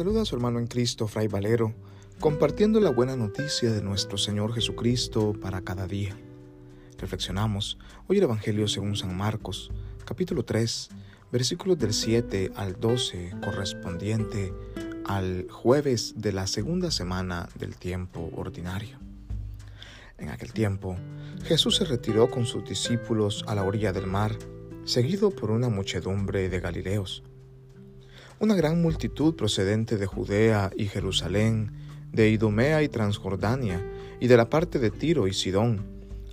saluda a su hermano en Cristo, Fray Valero, compartiendo la buena noticia de nuestro Señor Jesucristo para cada día. Reflexionamos hoy el Evangelio según San Marcos, capítulo 3, versículos del 7 al 12, correspondiente al jueves de la segunda semana del tiempo ordinario. En aquel tiempo, Jesús se retiró con sus discípulos a la orilla del mar, seguido por una muchedumbre de Galileos una gran multitud procedente de Judea y Jerusalén, de Idumea y Transjordania, y de la parte de Tiro y Sidón,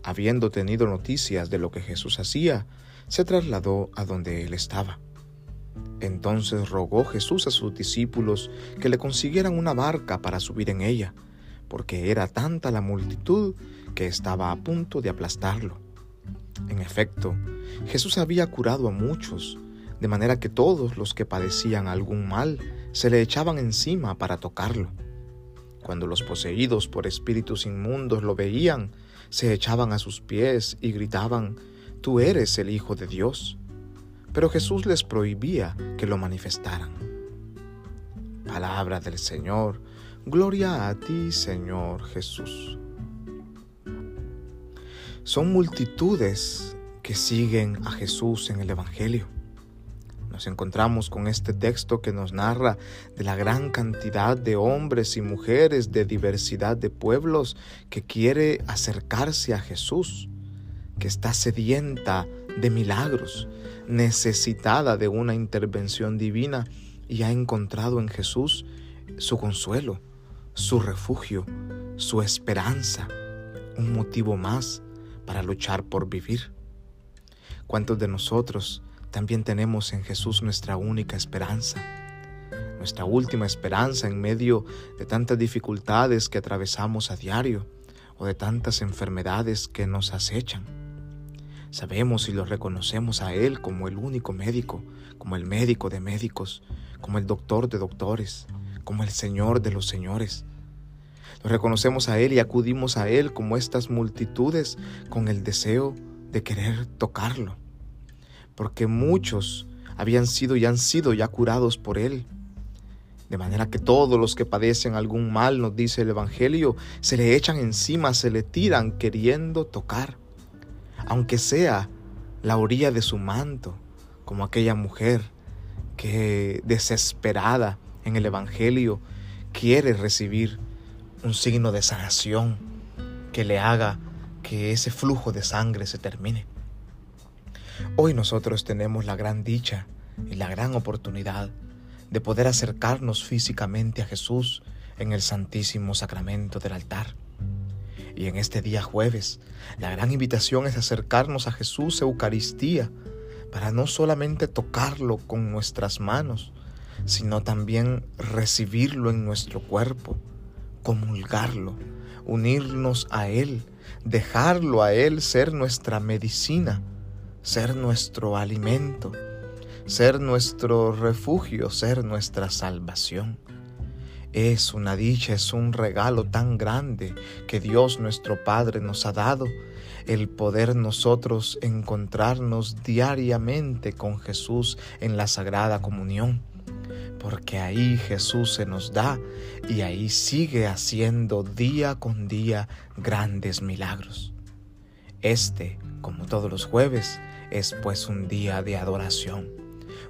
habiendo tenido noticias de lo que Jesús hacía, se trasladó a donde él estaba. Entonces rogó Jesús a sus discípulos que le consiguieran una barca para subir en ella, porque era tanta la multitud que estaba a punto de aplastarlo. En efecto, Jesús había curado a muchos, de manera que todos los que padecían algún mal se le echaban encima para tocarlo. Cuando los poseídos por espíritus inmundos lo veían, se echaban a sus pies y gritaban, Tú eres el Hijo de Dios. Pero Jesús les prohibía que lo manifestaran. Palabra del Señor, gloria a ti Señor Jesús. Son multitudes que siguen a Jesús en el Evangelio nos encontramos con este texto que nos narra de la gran cantidad de hombres y mujeres de diversidad de pueblos que quiere acercarse a Jesús, que está sedienta de milagros, necesitada de una intervención divina y ha encontrado en Jesús su consuelo, su refugio, su esperanza, un motivo más para luchar por vivir. ¿Cuántos de nosotros también tenemos en Jesús nuestra única esperanza, nuestra última esperanza en medio de tantas dificultades que atravesamos a diario o de tantas enfermedades que nos acechan. Sabemos y lo reconocemos a Él como el único médico, como el médico de médicos, como el doctor de doctores, como el Señor de los señores. Lo reconocemos a Él y acudimos a Él como estas multitudes con el deseo de querer tocarlo porque muchos habían sido y han sido ya curados por Él. De manera que todos los que padecen algún mal, nos dice el Evangelio, se le echan encima, se le tiran queriendo tocar, aunque sea la orilla de su manto, como aquella mujer que desesperada en el Evangelio quiere recibir un signo de sanación que le haga que ese flujo de sangre se termine. Hoy nosotros tenemos la gran dicha y la gran oportunidad de poder acercarnos físicamente a Jesús en el Santísimo Sacramento del altar. Y en este día jueves, la gran invitación es acercarnos a Jesús Eucaristía para no solamente tocarlo con nuestras manos, sino también recibirlo en nuestro cuerpo, comulgarlo, unirnos a Él, dejarlo a Él ser nuestra medicina ser nuestro alimento, ser nuestro refugio, ser nuestra salvación. Es una dicha, es un regalo tan grande que Dios nuestro Padre nos ha dado, el poder nosotros encontrarnos diariamente con Jesús en la Sagrada Comunión, porque ahí Jesús se nos da y ahí sigue haciendo día con día grandes milagros. Este, como todos los jueves, es pues un día de adoración,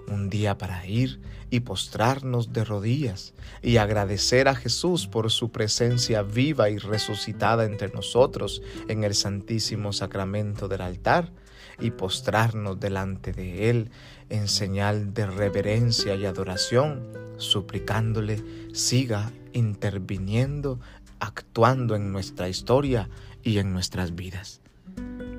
un día para ir y postrarnos de rodillas y agradecer a Jesús por su presencia viva y resucitada entre nosotros en el Santísimo Sacramento del altar y postrarnos delante de Él en señal de reverencia y adoración, suplicándole siga interviniendo, actuando en nuestra historia y en nuestras vidas